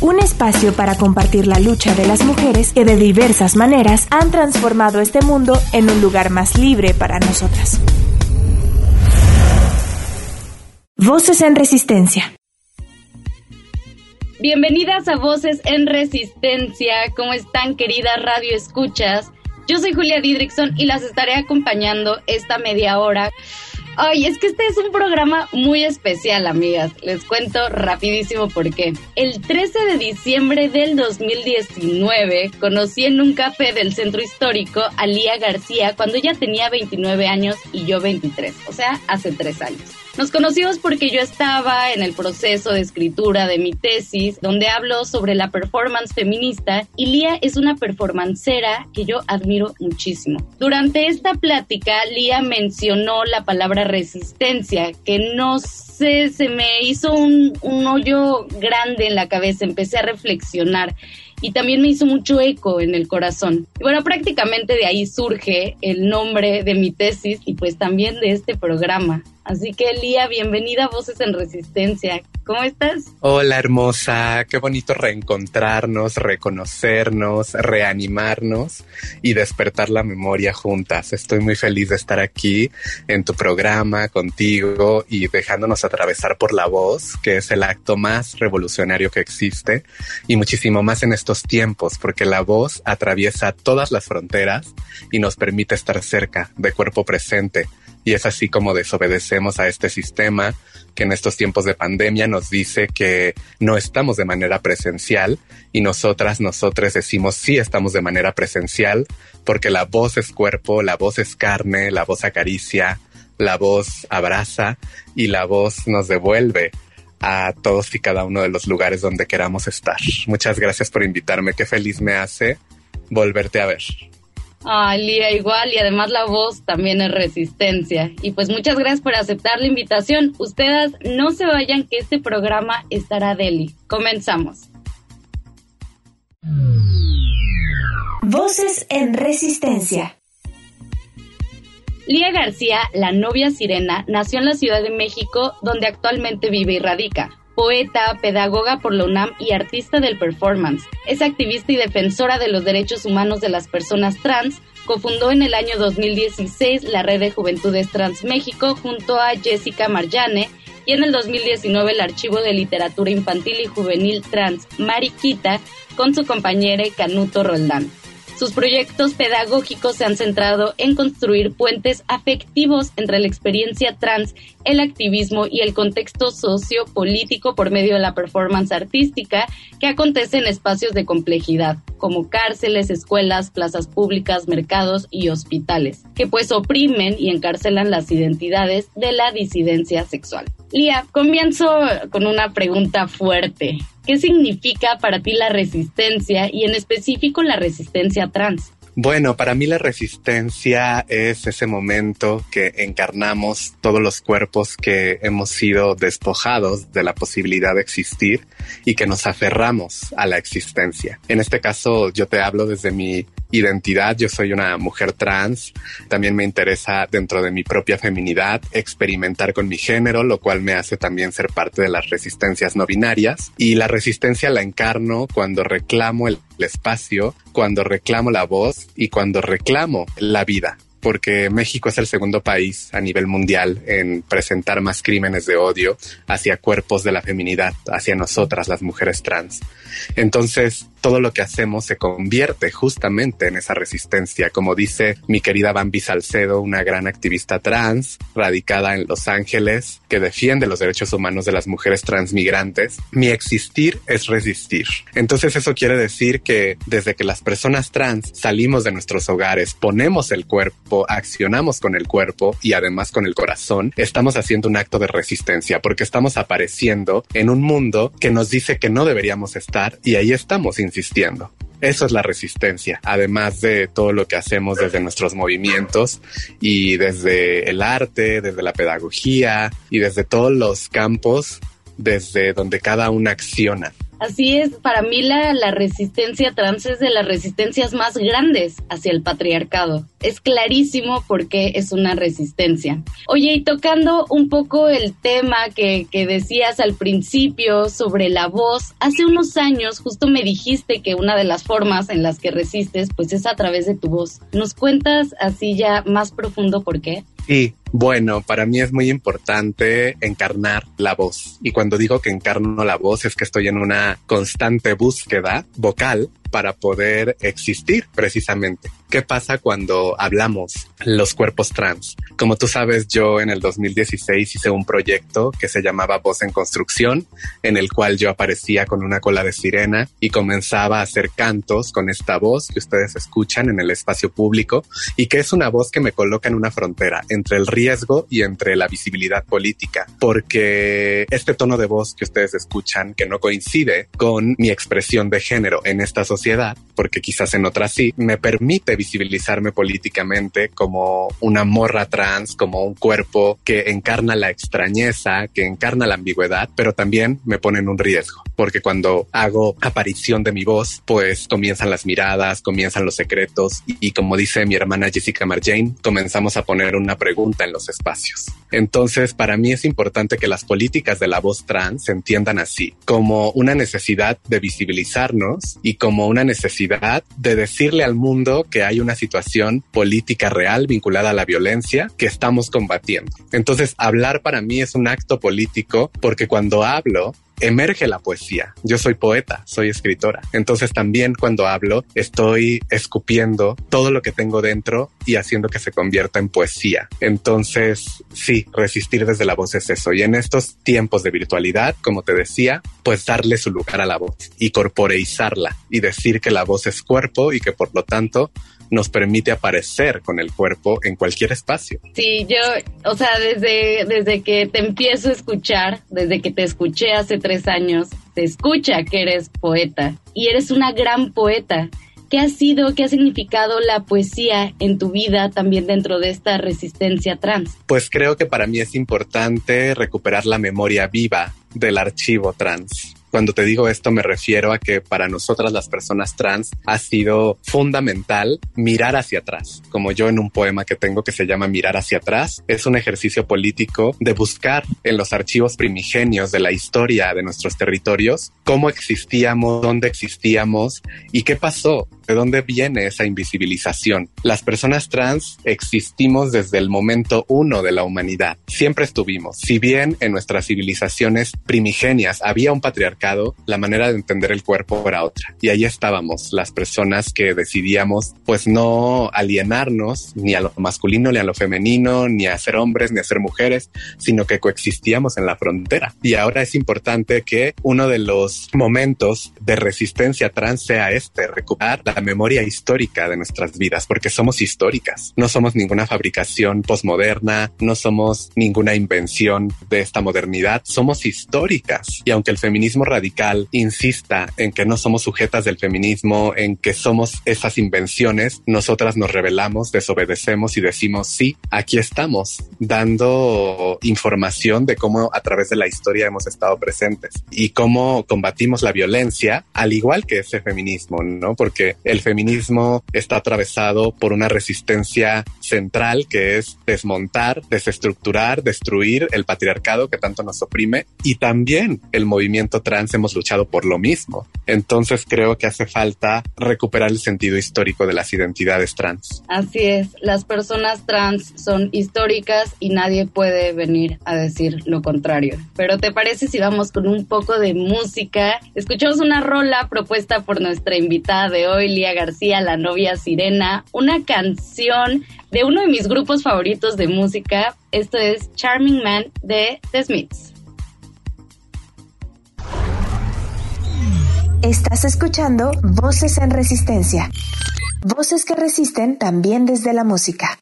Un espacio para compartir la lucha de las mujeres que de diversas maneras han transformado este mundo en un lugar más libre para nosotras. Voces en Resistencia. Bienvenidas a Voces en Resistencia. ¿Cómo están, queridas radio escuchas? Yo soy Julia Didrikson y las estaré acompañando esta media hora. Ay, es que este es un programa muy especial, amigas. Les cuento rapidísimo por qué. El 13 de diciembre del 2019 conocí en un café del centro histórico a Lía García cuando ella tenía 29 años y yo 23, o sea, hace tres años. Nos conocimos porque yo estaba en el proceso de escritura de mi tesis, donde hablo sobre la performance feminista y Lía es una performancera que yo admiro muchísimo. Durante esta plática, Lía mencionó la palabra resistencia, que no sé, se me hizo un, un hoyo grande en la cabeza, empecé a reflexionar y también me hizo mucho eco en el corazón. Y bueno, prácticamente de ahí surge el nombre de mi tesis y pues también de este programa. Así que Lía, bienvenida a Voces en Resistencia. ¿Cómo estás? Hola hermosa, qué bonito reencontrarnos, reconocernos, reanimarnos y despertar la memoria juntas. Estoy muy feliz de estar aquí en tu programa contigo y dejándonos atravesar por la voz, que es el acto más revolucionario que existe y muchísimo más en estos tiempos, porque la voz atraviesa todas las fronteras y nos permite estar cerca, de cuerpo presente y es así como desobedecemos a este sistema que en estos tiempos de pandemia nos dice que no estamos de manera presencial y nosotras, nosotros decimos sí estamos de manera presencial porque la voz es cuerpo, la voz es carne, la voz acaricia, la voz abraza y la voz nos devuelve a todos y cada uno de los lugares donde queramos estar. Muchas gracias por invitarme, qué feliz me hace volverte a ver. Ay, Lía, igual, y además la voz también es resistencia. Y pues muchas gracias por aceptar la invitación. Ustedes no se vayan que este programa estará deli. Comenzamos. Voces en Resistencia. Lía García, la novia sirena, nació en la Ciudad de México, donde actualmente vive y radica poeta, pedagoga por la UNAM y artista del performance. Es activista y defensora de los derechos humanos de las personas trans. Cofundó en el año 2016 la Red de Juventudes Trans México junto a Jessica Marjane y en el 2019 el Archivo de Literatura Infantil y Juvenil Trans Mariquita con su compañera Canuto Roldán. Sus proyectos pedagógicos se han centrado en construir puentes afectivos entre la experiencia trans, el activismo y el contexto sociopolítico por medio de la performance artística que acontece en espacios de complejidad, como cárceles, escuelas, plazas públicas, mercados y hospitales, que pues oprimen y encarcelan las identidades de la disidencia sexual. Lía, comienzo con una pregunta fuerte. ¿Qué significa para ti la resistencia y en específico la resistencia trans? Bueno, para mí la resistencia es ese momento que encarnamos todos los cuerpos que hemos sido despojados de la posibilidad de existir y que nos aferramos a la existencia. En este caso, yo te hablo desde mi identidad. Yo soy una mujer trans. También me interesa dentro de mi propia feminidad experimentar con mi género, lo cual me hace también ser parte de las resistencias no binarias. Y la resistencia la encarno cuando reclamo el, espacio, cuando reclamo la voz y cuando reclamo la vida porque México es el segundo país a nivel mundial en presentar más crímenes de odio hacia cuerpos de la feminidad, hacia nosotras las mujeres trans. Entonces, todo lo que hacemos se convierte justamente en esa resistencia, como dice mi querida Bambi Salcedo, una gran activista trans radicada en Los Ángeles que defiende los derechos humanos de las mujeres transmigrantes. Mi existir es resistir. Entonces eso quiere decir que desde que las personas trans salimos de nuestros hogares, ponemos el cuerpo, accionamos con el cuerpo y además con el corazón, estamos haciendo un acto de resistencia porque estamos apareciendo en un mundo que nos dice que no deberíamos estar y ahí estamos insistiendo. Eso es la resistencia, además de todo lo que hacemos desde nuestros movimientos y desde el arte, desde la pedagogía y desde todos los campos desde donde cada una acciona. Así es, para mí la, la, resistencia trans es de las resistencias más grandes hacia el patriarcado. Es clarísimo por qué es una resistencia. Oye, y tocando un poco el tema que, que decías al principio sobre la voz, hace unos años justo me dijiste que una de las formas en las que resistes pues es a través de tu voz. ¿Nos cuentas así ya más profundo por qué? Sí, bueno, para mí es muy importante encarnar la voz. Y cuando digo que encarno la voz es que estoy en una constante búsqueda vocal para poder existir precisamente. ¿Qué pasa cuando hablamos los cuerpos trans? Como tú sabes, yo en el 2016 hice un proyecto que se llamaba Voz en Construcción, en el cual yo aparecía con una cola de sirena y comenzaba a hacer cantos con esta voz que ustedes escuchan en el espacio público y que es una voz que me coloca en una frontera entre el riesgo y entre la visibilidad política, porque este tono de voz que ustedes escuchan que no coincide con mi expresión de género en esta sociedad, porque quizás en otras sí, me permite visibilizarme políticamente como una morra trans, como un cuerpo que encarna la extrañeza, que encarna la ambigüedad, pero también me pone en un riesgo, porque cuando hago aparición de mi voz, pues comienzan las miradas, comienzan los secretos y, como dice mi hermana Jessica Marjane, comenzamos a poner una pregunta en los espacios. Entonces, para mí es importante que las políticas de la voz trans se entiendan así, como una necesidad de visibilizarnos y como una necesidad de decirle al mundo que hay una situación política real vinculada a la violencia que estamos combatiendo. Entonces, hablar para mí es un acto político porque cuando hablo, emerge la poesía. Yo soy poeta, soy escritora. Entonces también cuando hablo estoy escupiendo todo lo que tengo dentro y haciendo que se convierta en poesía. Entonces, sí, resistir desde la voz es eso. Y en estos tiempos de virtualidad, como te decía, pues darle su lugar a la voz y corporeizarla y decir que la voz es cuerpo y que por lo tanto nos permite aparecer con el cuerpo en cualquier espacio. Sí, yo, o sea, desde, desde que te empiezo a escuchar, desde que te escuché hace tres años, te escucha que eres poeta y eres una gran poeta. ¿Qué ha sido, qué ha significado la poesía en tu vida también dentro de esta resistencia trans? Pues creo que para mí es importante recuperar la memoria viva del archivo trans. Cuando te digo esto me refiero a que para nosotras las personas trans ha sido fundamental mirar hacia atrás. Como yo en un poema que tengo que se llama Mirar hacia atrás, es un ejercicio político de buscar en los archivos primigenios de la historia de nuestros territorios cómo existíamos, dónde existíamos y qué pasó ¿De dónde viene esa invisibilización? Las personas trans existimos desde el momento uno de la humanidad. Siempre estuvimos. Si bien en nuestras civilizaciones primigenias había un patriarcado, la manera de entender el cuerpo era otra. Y ahí estábamos, las personas que decidíamos pues no alienarnos ni a lo masculino ni a lo femenino, ni a ser hombres ni a ser mujeres, sino que coexistíamos en la frontera. Y ahora es importante que uno de los momentos de resistencia trans sea este, recuperar la memoria histórica de nuestras vidas, porque somos históricas. No somos ninguna fabricación posmoderna, no somos ninguna invención de esta modernidad, somos históricas. Y aunque el feminismo radical insista en que no somos sujetas del feminismo, en que somos esas invenciones, nosotras nos rebelamos, desobedecemos y decimos, sí, aquí estamos, dando información de cómo a través de la historia hemos estado presentes y cómo combatimos la violencia, al igual que ese feminismo, ¿no? Porque el feminismo está atravesado por una resistencia central que es desmontar, desestructurar, destruir el patriarcado que tanto nos oprime y también el movimiento trans hemos luchado por lo mismo. Entonces creo que hace falta recuperar el sentido histórico de las identidades trans. Así es, las personas trans son históricas y nadie puede venir a decir lo contrario. Pero ¿te parece si vamos con un poco de música? Escuchamos una rola propuesta por nuestra invitada de hoy, García, La novia sirena, una canción de uno de mis grupos favoritos de música. Esto es Charming Man de The Smiths. Estás escuchando Voces en Resistencia. Voces que resisten también desde la música.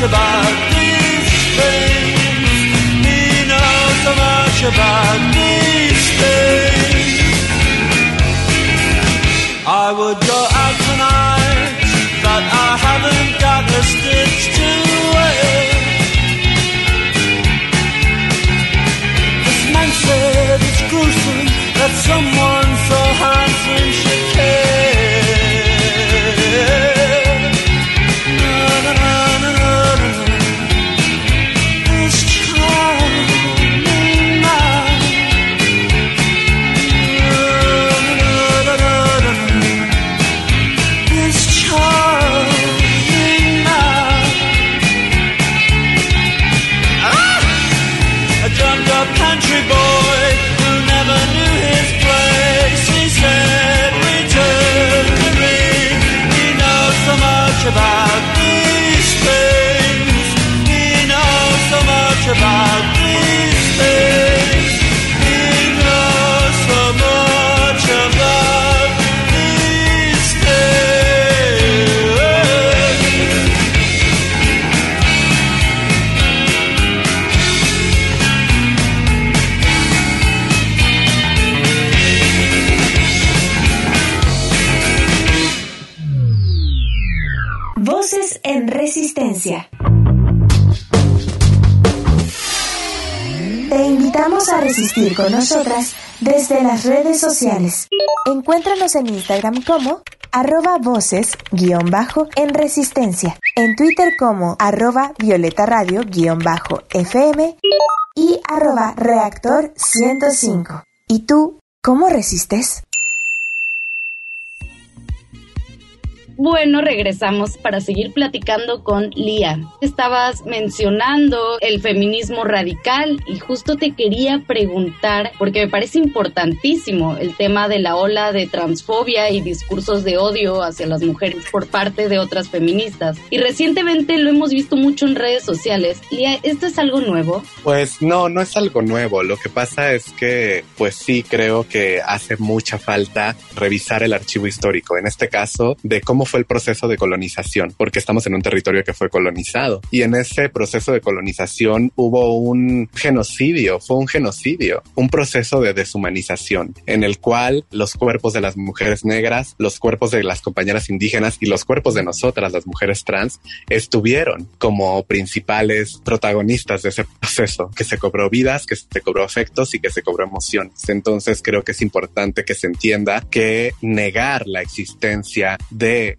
Shabbat. Country boy who never knew con nosotras desde las redes sociales. Encuéntranos en Instagram como arroba voces guion bajo en resistencia, en Twitter como arroba violeta radio guion bajo fm y arroba reactor 105. ¿Y tú cómo resistes? Bueno, regresamos para seguir platicando con Lía. Estabas mencionando el feminismo radical y justo te quería preguntar, porque me parece importantísimo el tema de la ola de transfobia y discursos de odio hacia las mujeres por parte de otras feministas. Y recientemente lo hemos visto mucho en redes sociales. Lía, ¿esto es algo nuevo? Pues no, no es algo nuevo. Lo que pasa es que, pues sí, creo que hace mucha falta revisar el archivo histórico, en este caso, de cómo fue el proceso de colonización, porque estamos en un territorio que fue colonizado. Y en ese proceso de colonización hubo un genocidio, fue un genocidio, un proceso de deshumanización, en el cual los cuerpos de las mujeres negras, los cuerpos de las compañeras indígenas y los cuerpos de nosotras, las mujeres trans, estuvieron como principales protagonistas de ese proceso, que se cobró vidas, que se cobró afectos y que se cobró emociones. Entonces creo que es importante que se entienda que negar la existencia de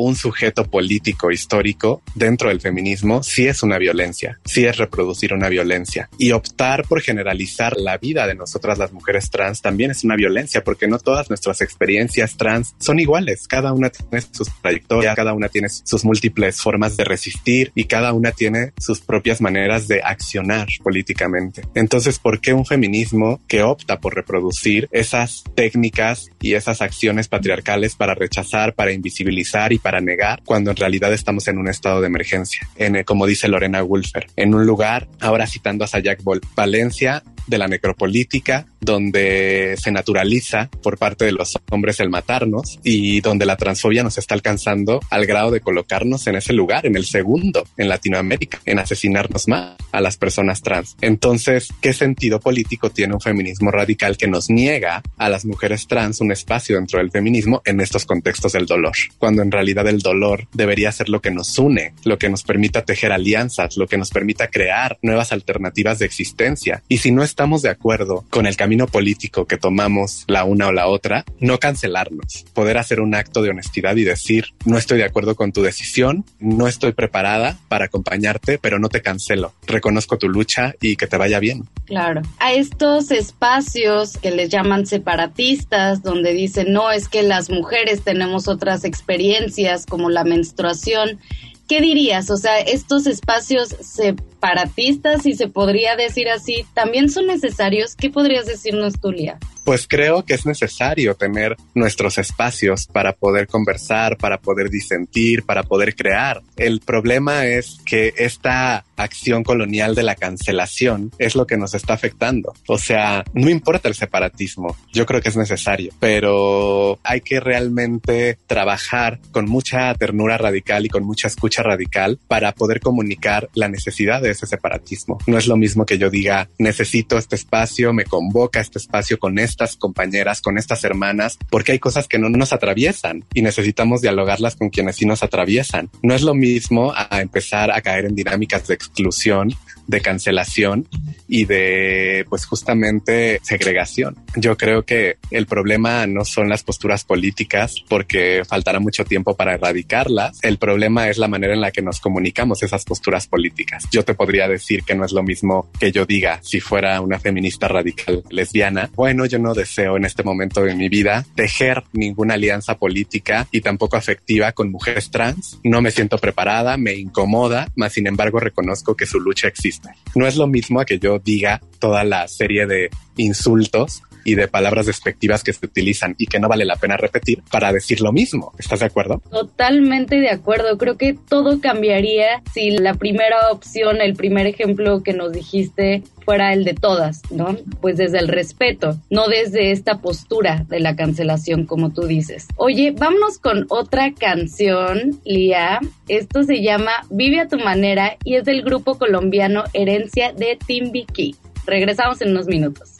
un sujeto político histórico dentro del feminismo sí es una violencia, sí es reproducir una violencia. Y optar por generalizar la vida de nosotras las mujeres trans también es una violencia porque no todas nuestras experiencias trans son iguales. Cada una tiene sus trayectorias, cada una tiene sus múltiples formas de resistir y cada una tiene sus propias maneras de accionar políticamente. Entonces, ¿por qué un feminismo que opta por reproducir esas técnicas y esas acciones patriarcales para rechazar, para invisibilizar y para negar cuando en realidad estamos en un estado de emergencia? En, como dice Lorena Wolfer, en un lugar, ahora citando a Sayak Vol, Valencia, de la necropolítica, donde se naturaliza por parte de los hombres el matarnos y donde la transfobia nos está alcanzando al grado de colocarnos en ese lugar, en el segundo en Latinoamérica, en asesinarnos más a las personas trans. Entonces, ¿qué sentido político tiene un feminismo radical que nos niega a las mujeres trans un espacio dentro del feminismo en estos contextos del dolor? Cuando en realidad el dolor debería ser lo que nos une, lo que nos permita tejer alianzas, lo que nos permita crear nuevas alternativas de existencia. Y si no es estamos de acuerdo con el camino político que tomamos la una o la otra, no cancelarnos, poder hacer un acto de honestidad y decir, no estoy de acuerdo con tu decisión, no estoy preparada para acompañarte, pero no te cancelo, reconozco tu lucha y que te vaya bien. Claro. A estos espacios que les llaman separatistas, donde dicen, no, es que las mujeres tenemos otras experiencias como la menstruación, ¿qué dirías? O sea, estos espacios separatistas, si se podría decir así, también son necesarios. ¿Qué podrías decirnos, Tulia? Pues creo que es necesario tener nuestros espacios para poder conversar, para poder disentir, para poder crear. El problema es que esta acción colonial de la cancelación es lo que nos está afectando. O sea, no importa el separatismo, yo creo que es necesario, pero hay que realmente trabajar con mucha ternura radical y con mucha escucha radical para poder comunicar la necesidad de ese separatismo. No es lo mismo que yo diga, necesito este espacio, me convoca este espacio con estas compañeras, con estas hermanas, porque hay cosas que no nos atraviesan y necesitamos dialogarlas con quienes sí nos atraviesan. No es lo mismo a empezar a caer en dinámicas de exclusión de cancelación y de pues justamente segregación. Yo creo que el problema no son las posturas políticas porque faltará mucho tiempo para erradicarlas. El problema es la manera en la que nos comunicamos esas posturas políticas. Yo te podría decir que no es lo mismo que yo diga si fuera una feminista radical lesbiana. Bueno, yo no deseo en este momento de mi vida tejer ninguna alianza política y tampoco afectiva con mujeres trans. No me siento preparada, me incomoda, mas sin embargo reconozco que su lucha existe. No es lo mismo que yo diga toda la serie de insultos y de palabras despectivas que se utilizan y que no vale la pena repetir para decir lo mismo. ¿Estás de acuerdo? Totalmente de acuerdo. Creo que todo cambiaría si la primera opción, el primer ejemplo que nos dijiste fuera el de todas, ¿no? Pues desde el respeto, no desde esta postura de la cancelación, como tú dices. Oye, vámonos con otra canción, Lía. Esto se llama Vive a tu manera y es del grupo colombiano Herencia de Timbiquí. Regresamos en unos minutos.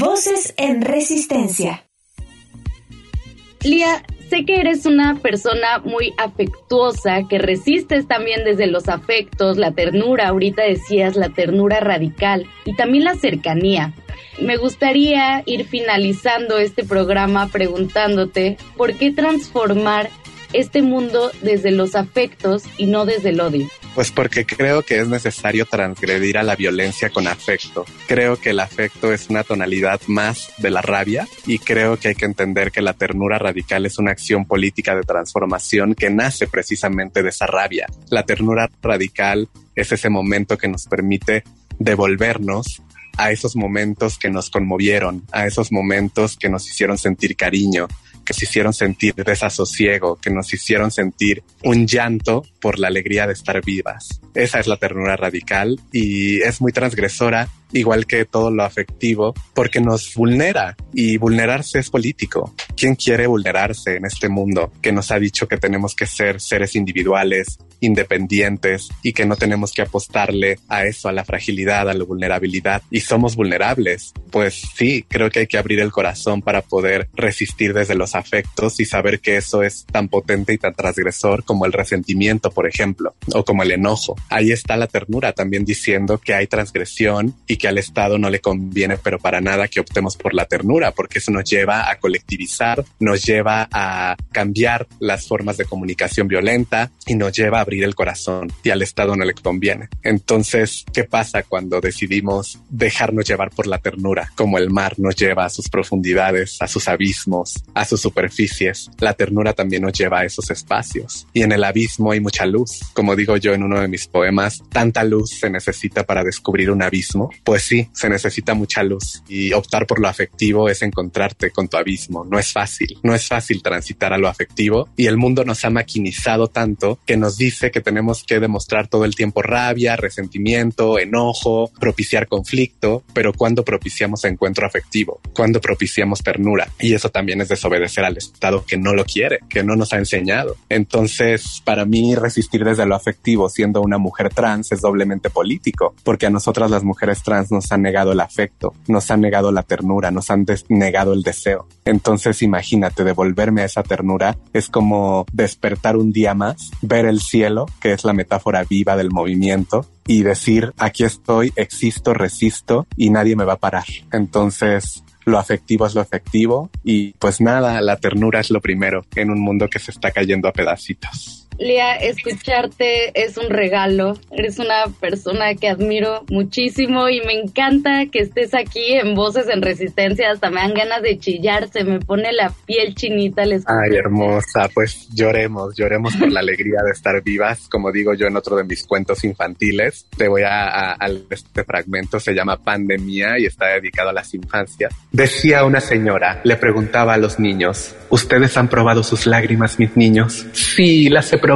Voces en Resistencia. Lía, sé que eres una persona muy afectuosa, que resistes también desde los afectos, la ternura, ahorita decías la ternura radical y también la cercanía. Me gustaría ir finalizando este programa preguntándote por qué transformar este mundo desde los afectos y no desde el odio. Pues porque creo que es necesario transgredir a la violencia con afecto. Creo que el afecto es una tonalidad más de la rabia y creo que hay que entender que la ternura radical es una acción política de transformación que nace precisamente de esa rabia. La ternura radical es ese momento que nos permite devolvernos a esos momentos que nos conmovieron, a esos momentos que nos hicieron sentir cariño, que nos hicieron sentir desasosiego, que nos hicieron sentir un llanto por la alegría de estar vivas. Esa es la ternura radical y es muy transgresora, igual que todo lo afectivo, porque nos vulnera y vulnerarse es político. ¿Quién quiere vulnerarse en este mundo que nos ha dicho que tenemos que ser seres individuales, independientes y que no tenemos que apostarle a eso, a la fragilidad, a la vulnerabilidad y somos vulnerables. Pues sí, creo que hay que abrir el corazón para poder resistir desde los afectos y saber que eso es tan potente y tan transgresor como el resentimiento, por ejemplo, o como el enojo. Ahí está la ternura también diciendo que hay transgresión y que al Estado no le conviene, pero para nada que optemos por la ternura, porque eso nos lleva a colectivizar, nos lleva a cambiar las formas de comunicación violenta y nos lleva a abrir el corazón y al Estado no le conviene. Entonces, ¿qué pasa cuando decidimos dejarnos llevar por la ternura? Como el mar nos lleva a sus profundidades, a sus abismos, a sus superficies. La ternura también nos lleva a esos espacios. Y en el abismo hay mucha luz. Como digo yo en uno de mis poemas, tanta luz se necesita para descubrir un abismo. Pues sí, se necesita mucha luz. Y optar por lo afectivo es encontrarte con tu abismo. No es fácil. No es fácil transitar a lo afectivo. Y el mundo nos ha maquinizado tanto que nos dice que tenemos que demostrar todo el tiempo rabia, resentimiento, enojo, propiciar conflicto. Pero cuando propiciamos encuentro afectivo? cuando propiciamos ternura? Y eso también es desobedecer al Estado que no lo quiere, que no nos ha enseñado. Entonces, para mí, resistir desde lo afectivo siendo una mujer trans es doblemente político, porque a nosotras las mujeres trans nos han negado el afecto, nos han negado la ternura, nos han negado el deseo. Entonces, imagínate, devolverme a esa ternura es como despertar un día más, ver el cielo, que es la metáfora viva del movimiento, y decir, aquí estoy, existo, resisto y nadie me va a parar. Entonces, lo afectivo es lo efectivo y pues nada, la ternura es lo primero en un mundo que se está cayendo a pedacitos. Lía, escucharte es un regalo. Eres una persona que admiro muchísimo y me encanta que estés aquí en Voces en Resistencia. Hasta me dan ganas de chillar, se me pone la piel chinita. Les Ay, hermosa, pues lloremos, lloremos por la alegría de estar vivas. Como digo yo en otro de mis cuentos infantiles, te voy a, a, a este fragmento, se llama Pandemia y está dedicado a las infancias. Decía una señora, le preguntaba a los niños, ¿ustedes han probado sus lágrimas, mis niños? Sí, las he probado,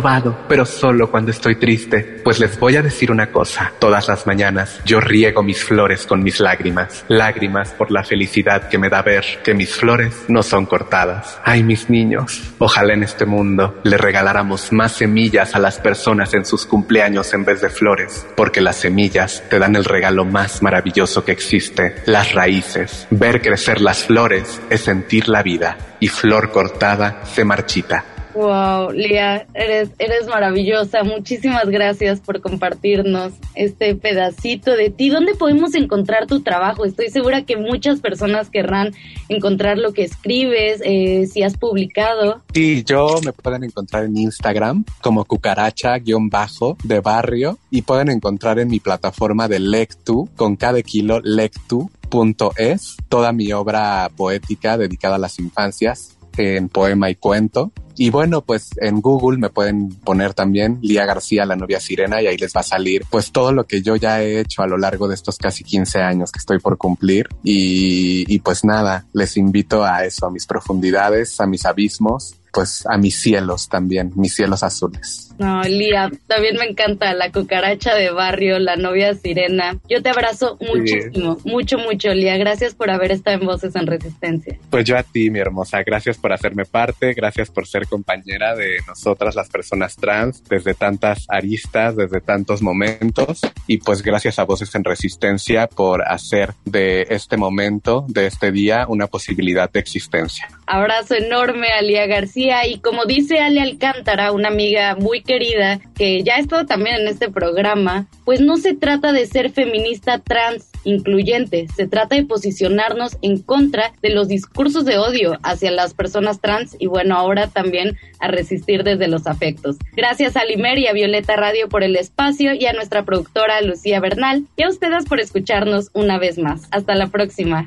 pero solo cuando estoy triste. Pues les voy a decir una cosa. Todas las mañanas yo riego mis flores con mis lágrimas. Lágrimas por la felicidad que me da ver que mis flores no son cortadas. Ay, mis niños, ojalá en este mundo le regaláramos más semillas a las personas en sus cumpleaños en vez de flores, porque las semillas te dan el regalo más maravilloso que existe, las raíces. Ver crecer las flores es sentir la vida y flor cortada se marchita. Wow, Lía, eres, eres maravillosa. Muchísimas gracias por compartirnos este pedacito de ti. ¿Dónde podemos encontrar tu trabajo? Estoy segura que muchas personas querrán encontrar lo que escribes, eh, si has publicado. Sí, yo me pueden encontrar en Instagram como cucaracha-bajo de barrio y pueden encontrar en mi plataforma de Lectu con cada kilo lectu.es toda mi obra poética dedicada a las infancias en poema y cuento. Y bueno, pues en Google me pueden poner también Lía García, la novia sirena, y ahí les va a salir pues todo lo que yo ya he hecho a lo largo de estos casi 15 años que estoy por cumplir. Y, y pues nada, les invito a eso, a mis profundidades, a mis abismos pues a mis cielos también, mis cielos azules. No, Lía, también me encanta la cucaracha de barrio, la novia sirena. Yo te abrazo muchísimo, mucho, mucho, Lía. Gracias por haber estado en Voces en Resistencia. Pues yo a ti, mi hermosa. Gracias por hacerme parte, gracias por ser compañera de nosotras, las personas trans, desde tantas aristas, desde tantos momentos. Y pues gracias a Voces en Resistencia por hacer de este momento, de este día, una posibilidad de existencia. Abrazo enorme a Lía García y como dice Ale Alcántara, una amiga muy querida que ya ha estado también en este programa, pues no se trata de ser feminista trans incluyente, se trata de posicionarnos en contra de los discursos de odio hacia las personas trans y bueno, ahora también a resistir desde los afectos. Gracias a Limer y a Violeta Radio por el espacio y a nuestra productora Lucía Bernal y a ustedes por escucharnos una vez más. Hasta la próxima.